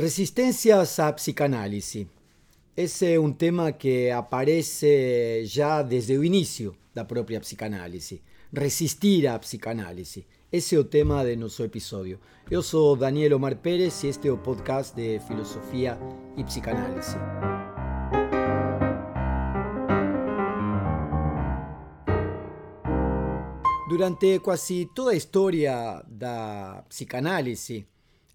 Resistencias a psicanálisis. Ese é um tema que aparece já desde o início da própria psicanálise. Resistir à psicanálise. Esse é o tema de nosso episódio. Eu sou Daniel Omar Pérez e este é o podcast de Filosofia e Psicanálise. Durante quase toda a história da psicanálise,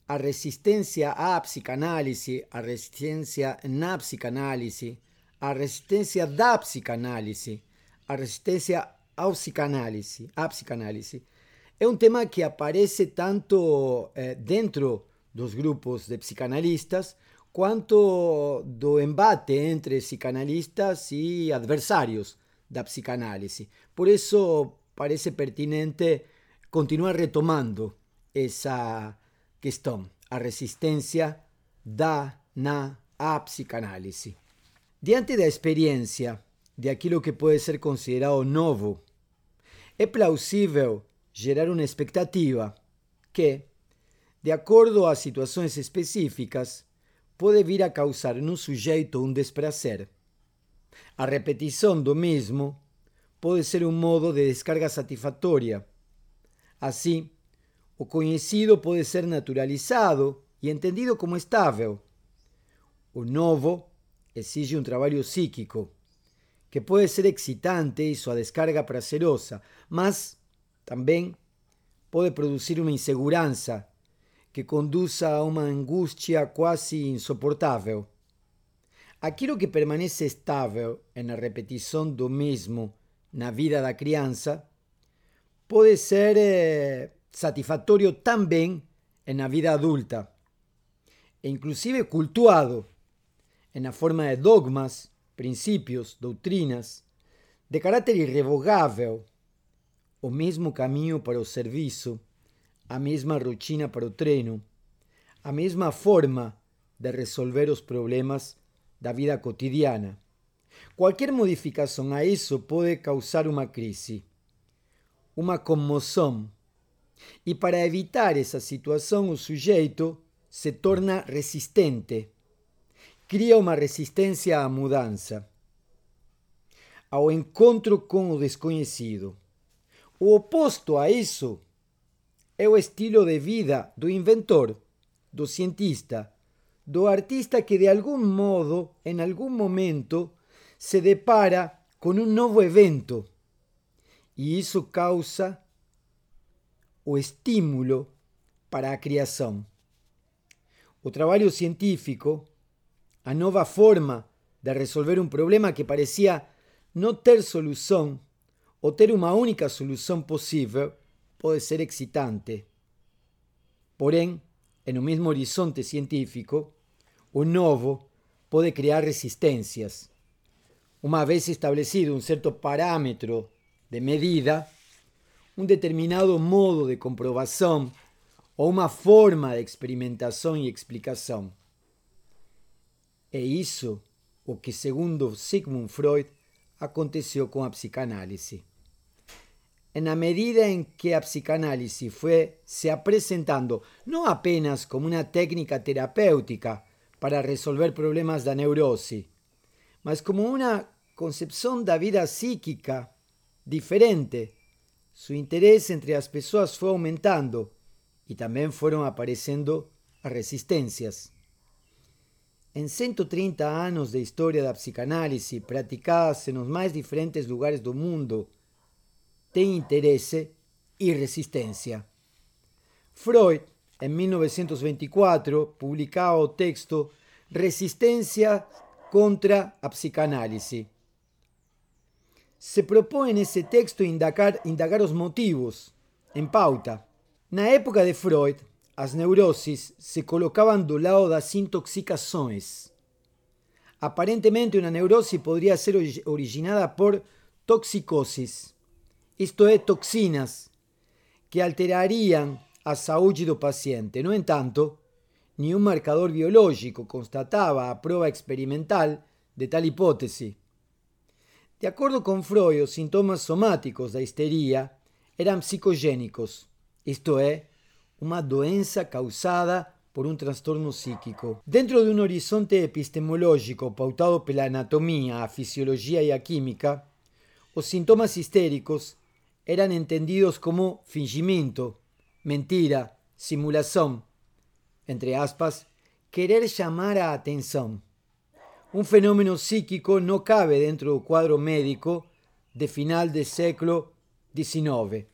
a resistência à psicanálise, a resistência na psicanálise, a resistência da psicanálise, a resistência ao psicanálise, à psicanálise, é um tema que aparece tanto eh, dentro dos grupos de psicanalistas quanto do embate entre psicanalistas e adversários da psicanálise. Por isso parece pertinente continuar retomando essa questão, a resistência da na a psicanálise. Diante da experiência de aquilo que pode ser considerado novo, é plausível gerar uma expectativa que, de acordo às situações específicas, pode vir a causar no sujeito um desprazer. A repetição do mesmo pode ser um modo de descarga satisfatória. Assim, o conhecido pode ser naturalizado e entendido como estável. O novo exige um trabalho psíquico, que pode ser excitante e sua descarga prazerosa, mas também pode produzir uma insegurança que conduza a uma angústia quase insuportável. Aquilo que permanece estável na repetição do mesmo na vida da criança pode ser eh, satisfactorio también en la vida adulta, e inclusive cultuado en la forma de dogmas, principios, doutrinas, de caráter irrevogável, o mesmo caminho para o serviço, a mesma rotina para o treino, a mesma forma de resolver os problemas da vida cotidiana. Qualquer modificação a isso pode causar uma crise, uma comoção e para evitar essa situação, o sujeito se torna resistente, cria uma resistência à mudança, ao encontro com o desconhecido. O oposto a isso é o estilo de vida do inventor, do cientista, do artista que de algum modo, em algum momento, se depara com um novo evento. E isso causa o estímulo para a criação. O trabalho científico, a nova forma de resolver um problema que parecia não ter solução ou ter uma única solução possível, pode ser excitante. Porém, no mesmo horizonte científico, o novo pode criar resistências. Uma vez estabelecido um certo parâmetro de medida, um determinado modo de comprovação ou uma forma de experimentação e explicação. É isso o que, segundo Sigmund Freud, aconteceu com a psicanálise. Na medida em que a psicanálise foi se apresentando não apenas como uma técnica terapêutica para resolver problemas da neurose, mas como uma concepção da vida psíquica diferente su interés entre las personas fue aumentando y también fueron apareciendo resistencias. En 130 años de historia de la psicanálisis practicadas en los más diferentes lugares del mundo, tem interés y resistencia. Freud, en 1924, publicaba el texto Resistencia contra la psicanálisis se propõe nesse texto indagar, indagar os motivos, em pauta. Na época de Freud, as neuroses se colocavam do lado das intoxicações. Aparentemente, uma neurose poderia ser originada por toxicoses, isto é, toxinas, que alterariam a saúde do paciente. No entanto, nenhum marcador biológico constatava a prova experimental de tal hipótese. De acordo com Freud, os sintomas somáticos da histeria eram psicogênicos, isto é, uma doença causada por un trastorno psíquico. Dentro de un horizonte epistemológico pautado por la anatomía, a fisiología y a química, los síntomas histéricos eran entendidos como fingimiento, mentira, simulación, entre aspas, querer llamar a atención. Un fenómeno psíquico no cabe dentro del cuadro médico de final del século XIX.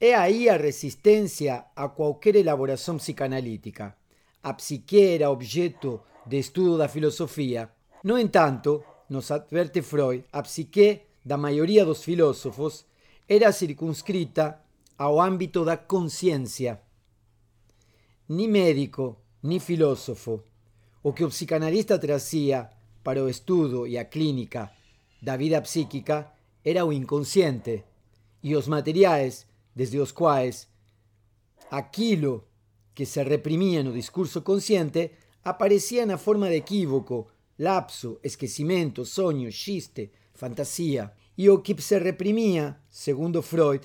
He ahí a resistencia a cualquier elaboración psicanalítica. A psique era objeto de estudo da filosofía. No entanto, nos adverte Freud, a psique da maioria dos filósofos era circunscrita ao ámbito da consciência. Ni médico, ni filósofo, o que o psicanalista trazia para o estudo e a clínica da vida psíquica era o inconsciente e os materiais desde os quais aquilo que se reprimia no discurso consciente aparecia na forma de equívoco, lapso, esquecimento, sonho, xiste, fantasía. E o que se reprimia, segundo Freud,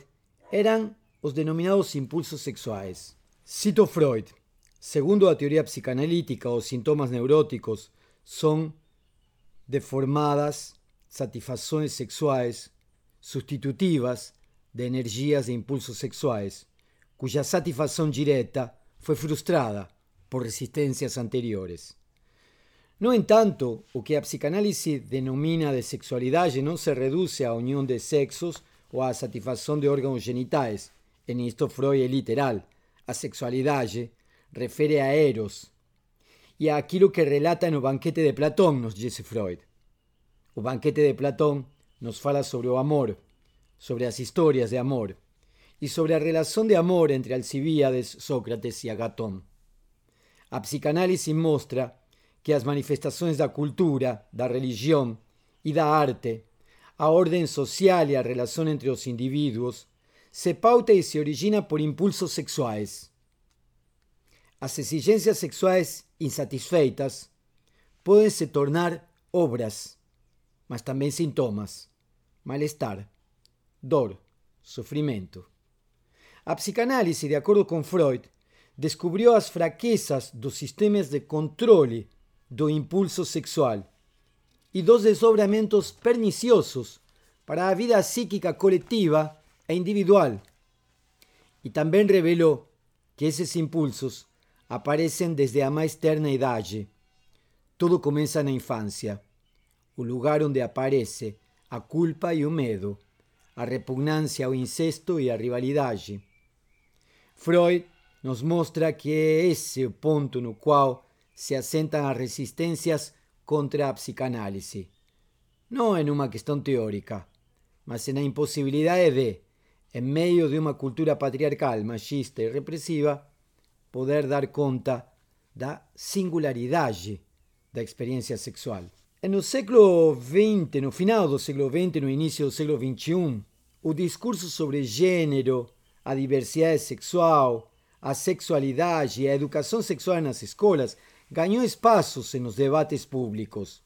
eran os denominados impulsos sexuais. Cito Freud. Segundo a teoría psicanalítica, os sintomas neuróticos son deformadas satisfacciones sexuales sustitutivas de energías e impulsos sexuais, cuya satisfacción directa fue frustrada por resistencias anteriores. No entanto, o que a psicanálise denomina de sexualidade não se reduce à união de sexos ou à satisfação de órgãos genitais. En isto Freud literal. A sexualidade refere a Eros e a aquilo que relata no banquete de Platón, nos dice Freud. O banquete de Platón nos fala sobre o amor, sobre as historias de amor e sobre a relação de amor entre Alcibíades, Sócrates e Agatón. A psicanálise mostra que as manifestações da cultura, da religião e da arte, a ordem social e a relação entre os indivíduos, se pauta e se origina por impulsos sexuais. As exigências sexuais insatisfeitas podem se tornar obras, mas também sintomas, mal-estar, dor. A psicanálise, de acordo com Freud, descobriu as fraquezas dos sistemas de controle do impulso sexual e dos desdobramentos perniciosos para a vida psíquica coletiva e individual. E também revelou que esses impulsos aparecem desde a mais terna idade. Tudo começa na infância, o lugar onde aparece a culpa e o medo, a repugnancia ao incesto e a rivalidade. Freud nos mostra que é esse o ponto no qual se asentan as resistências contra a psicanálise. Não em uma questão teórica, mas na impossibilidade de, em meio de uma cultura patriarcal, machista e repressiva, poder dar conta da singularidade da experiência sexual. E no século XX, no final do século XX, no início do século XXI, o discurso sobre gênero, a diversidade sexual, a sexualidade e a educação sexual nas escolas ganhou espaços nos debates públicos.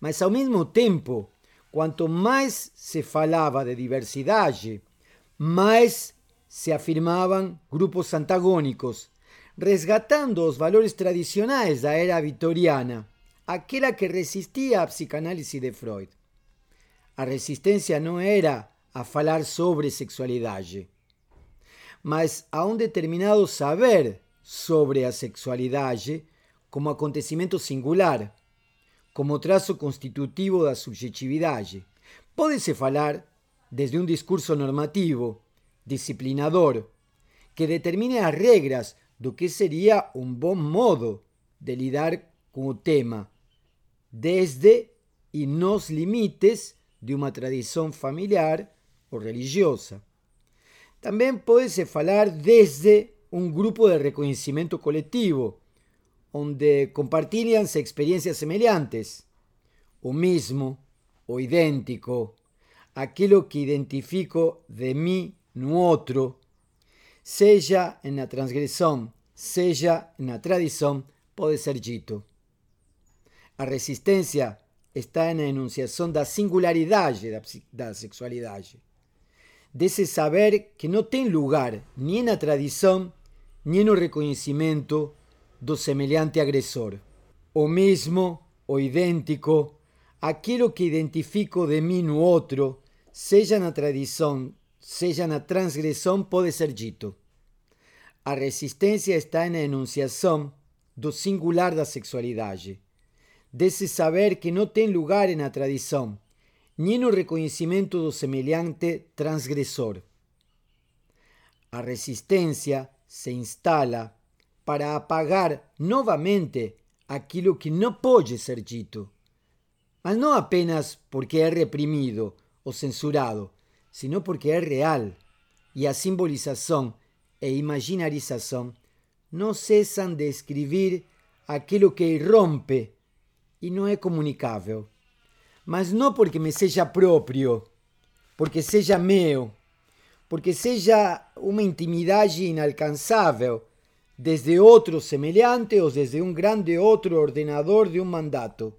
Mas, ao mesmo tempo, quanto mais se falava de diversidade, mais se afirmavam grupos antagônicos, resgatando os valores tradicionais da era vitoriana, aquela que resistia à psicanálise de Freud. A resistência não era a falar sobre sexualidade, mas a um determinado saber sobre a sexualidade como acontecimento singular, como traço constitutivo da subjetividade. Pode-se falar desde um discurso normativo, disciplinador, que determine as regras do que seria um bom modo de lidar com o tema, desde e nos limites de uma tradição familiar ou religiosa. Também pode-se falar desde um grupo de reconhecimento coletivo, onde compartilham-se experiências semelhantes, o mesmo, o idêntico, aquilo que identifico de mim no outro, seja na transgressão, seja na tradição, pode ser dito. A resistência está na enunciação da singularidade da, da sexualidade, desse saber que não tem lugar nem na tradição, nem no reconhecimento do semelhante agresor. O mesmo, o idêntico, aquilo que identifico de mim no outro, seja na tradição, seja na transgressão, pode ser dito. A resistência está na enunciação do singular da sexualidade, desse saber que não tem lugar na tradição, nem no reconhecimento do semelhante transgressor. A resistência se instala para apagar novamente aquilo que não pode ser dito, mas não apenas porque é reprimido ou censurado, sino porque é real e a simbolização e imaginarização não cessam de escrever aquilo que irrompe e não é comunicável. Mas não porque me seja próprio, porque seja meu, porque seja uma intimidade inalcançável desde outro semelhante ou desde um grande outro ordenador de um mandato,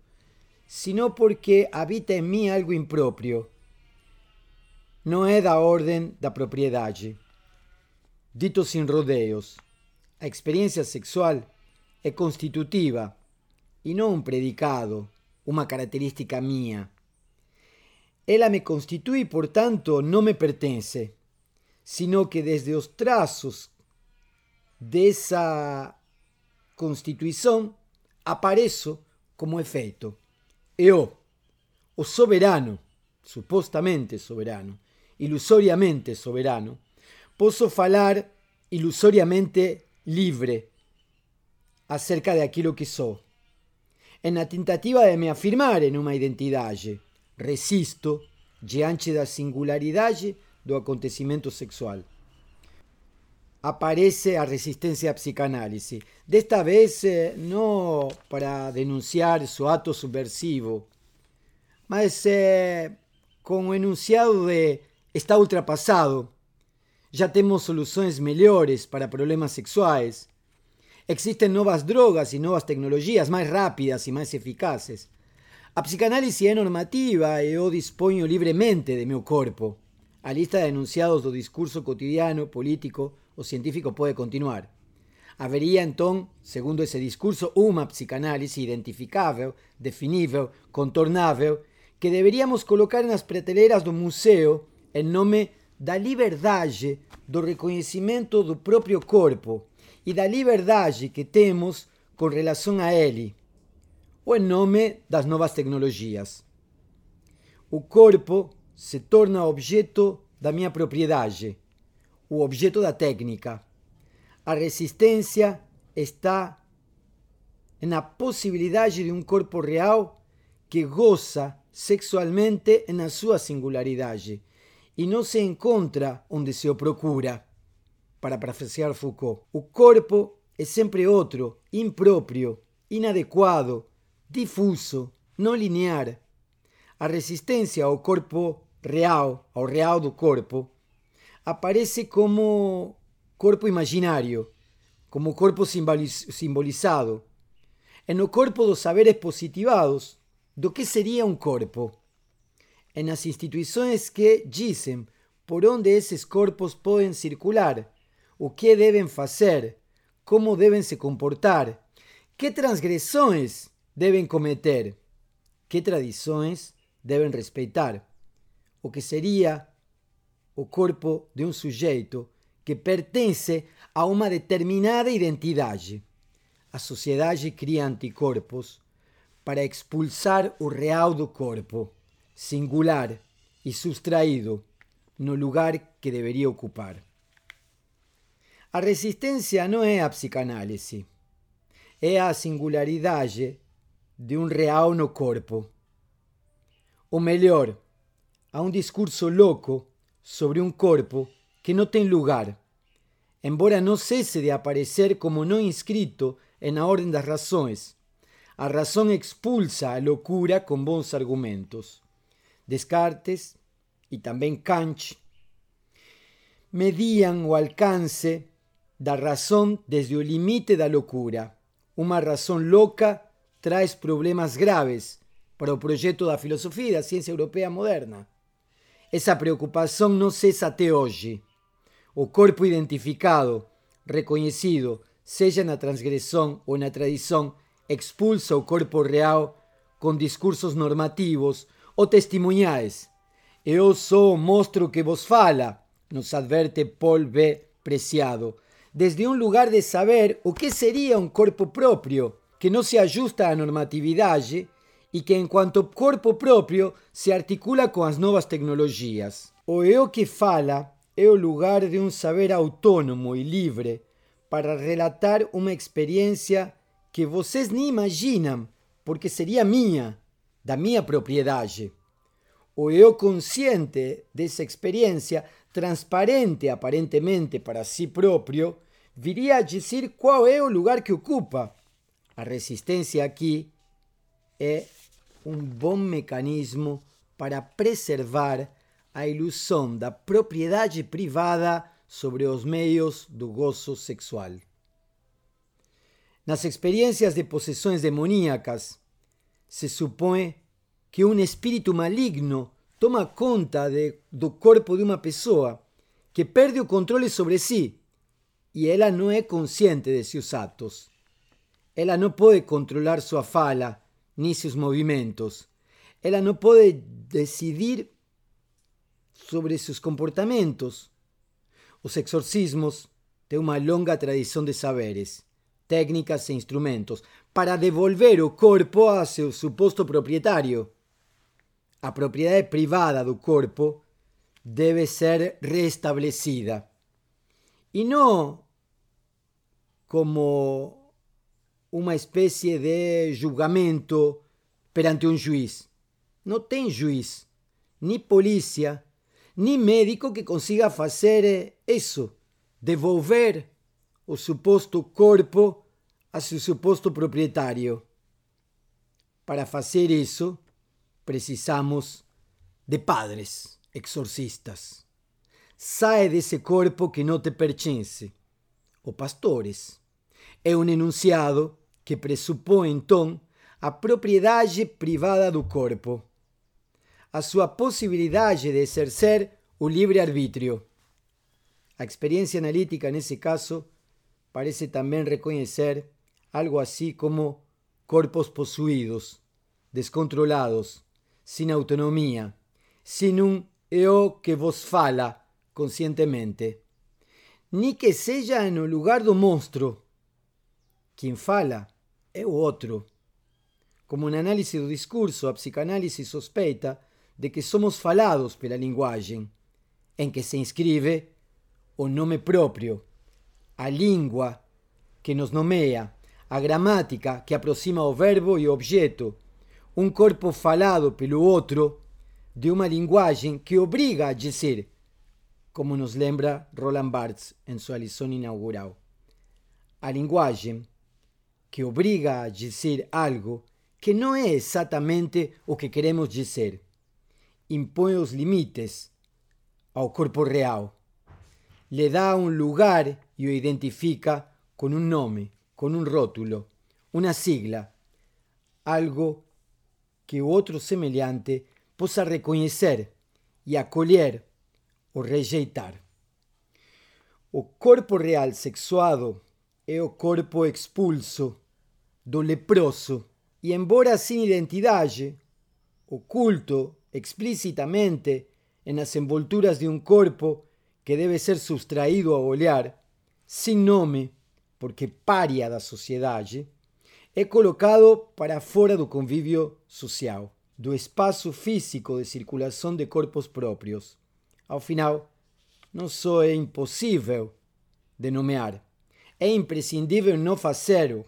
sino porque habita em mim algo impróprio. Não é da ordem da propriedade. Dito sem rodeios, a experiência sexual é constitutiva e não um predicado, uma característica minha. Ela me constitui e, portanto, não me pertence, sino que desde os traços dessa constituição apareço como efeito. Eu, o soberano, supostamente soberano, ilusoriamente soberano, posso falar ilusoriamente livre acerca de aquilo que sou. É na tentativa de me afirmar em uma identidade, resisto diante da singularidade do acontecimento sexual. Aparece a resistência à psicanálise, desta vez eh, não para denunciar seu ato subversivo, mas eh, enunciado de está ultrapassado já temos soluções melhores para problemas sexuais. Existem novas drogas e novas tecnologias mais rápidas e mais eficazes. A psicanálise é normativa e eu disponho livremente de meu corpo. A lista de enunciados do discurso cotidiano, político ou científico pode continuar. Haveria então, segundo esse discurso, uma psicanálise identificável, definível, contornável, que deveríamos colocar nas prateleiras do museu em nome da liberdade do reconhecimento do próprio corpo e da liberdade que temos com relação a ele, ou em nome das novas tecnologias. O corpo se torna objeto da minha propriedade, o objeto da técnica. A resistência está na possibilidade de um corpo real que goza sexualmente na sua singularidade e não se encontra onde se o procura. Para parafrasear Foucault, o corpo é sempre outro, impróprio, inadequado, difuso, não linear. A resistência ao corpo real, ao real do corpo, aparece como corpo imaginário, como corpo simbolizado. É no corpo dos saberes positivados do que seria um corpo en las instituciones que dicen por onde esses corpos podem circular, o que devem fazer, como devem se comportar, que transgressões devem cometer, que tradições devem respeitar, o que seria o corpo de um sujeito que pertence a uma determinada identidade. A sociedade cria anticorpos para expulsar o real do corpo singular e sustraído no lugar que deveria ocupar. A resistência não é a psicanálise, é a singularidade de um real no corpo. Ou melhor, há um discurso louco sobre um corpo que não tem lugar, embora não cesse de aparecer como não inscrito na ordem das razões. A razão expulsa a loucura com bons argumentos. Descartes e também Kant medían o alcance da razão desde o limite da loucura. Uma razão louca traz problemas graves para o projeto da filosofia e da ciência europeia moderna. Essa preocupação não cessa até hoje. O corpo identificado, reconhecido, seja na transgressão ou na tradição, expulsa o corpo real com discursos normativos ou testemunhais. Eu sou o monstro que vos fala, nos adverte Paul B. Preciado, desde um lugar de saber o que seria um corpo próprio, que não se ajusta à normatividade e que, enquanto corpo próprio, se articula com as novas tecnologias. O eu que fala é o lugar de um saber autônomo e livre para relatar uma experiência que vocês nem imaginam, porque seria minha, da minha propriedade. O eu consciente dessa experiência, transparente aparentemente para si próprio, viria a dizer qual é o lugar que ocupa. A resistência aqui é um bom mecanismo para preservar a ilusão da propriedade privada sobre os meios do gozo sexual. Nas experiências de possessões demoníacas, se supõe que um espírito maligno toma conta de, do corpo de uma pessoa que perde o controle sobre si e ela não é consciente de seus atos. Ela não pode controlar sua fala, ni sus movimientos. Ella no puede decidir sobre sus comportamientos. Os exorcismos têm uma longa tradição de saberes, técnicas e instrumentos para devolver o corpo a seu suposto proprietário. A propriedade privada do corpo deve ser restablecida. E não como uma espécie de julgamento perante um juiz. Não tem juiz, nem polícia, nem médico que consiga fazer isso, devolver o suposto corpo a seu suposto proprietário. Para fazer isso, precisamos de padres, exorcistas. Sai desse corpo que não te pertence, ou pastores. É um enunciado que pressupõe então a propriedade privada do corpo, a sua possibilidade de exercer o livre-arbítrio. A experiência analítica, nesse caso, parece também reconhecer algo assim como corpos possuídos, descontrolados, sem autonomia, sem um eu que vos fala conscientemente. Ni que seja no lugar do monstro. Quem fala é o outro. Como no análise do discurso, a psicanálise suspeita de que somos falados pela linguagem, em que se inscreve o nome próprio, a língua que nos nomeia, a gramática que aproxima o verbo e o objeto, um corpo falado pelo outro de uma linguagem que obriga a dizer, como nos lembra Roland Barthes em sua lição inaugural. A linguagem que obriga a dizer algo que não é exatamente o que queremos dizer. Impõe os limites ao corpo real. Le dá um lugar e o identifica com um nome, com um rótulo, uma sigla, algo que o outro semelhante possa reconhecer e acolher ou rejeitar. O corpo real sexuado o corpo expulso do leproso e, embora sem identidade, oculto explicitamente nas envolturas de um corpo que deve ser subtraído ao olhar, sem nome, porque pária da sociedade, é colocado para fora do convívio social, do espaço físico de circulação de corpos próprios. Ao final, não só é impossível de nomear, é imprescindível não fazê-lo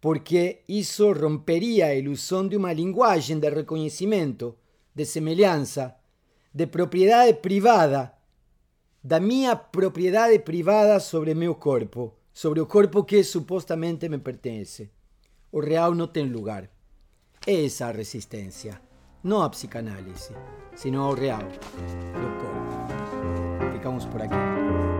porque isso romperia a ilusão de uma linguagem de reconhecimento, de semelhança, de propriedade privada, da minha propriedade privada sobre meu corpo, sobre o corpo que supostamente me pertence. O real não tem lugar. É essa a resistência, a psicanálise, sino ao real do corpo. Ficamos por aqui.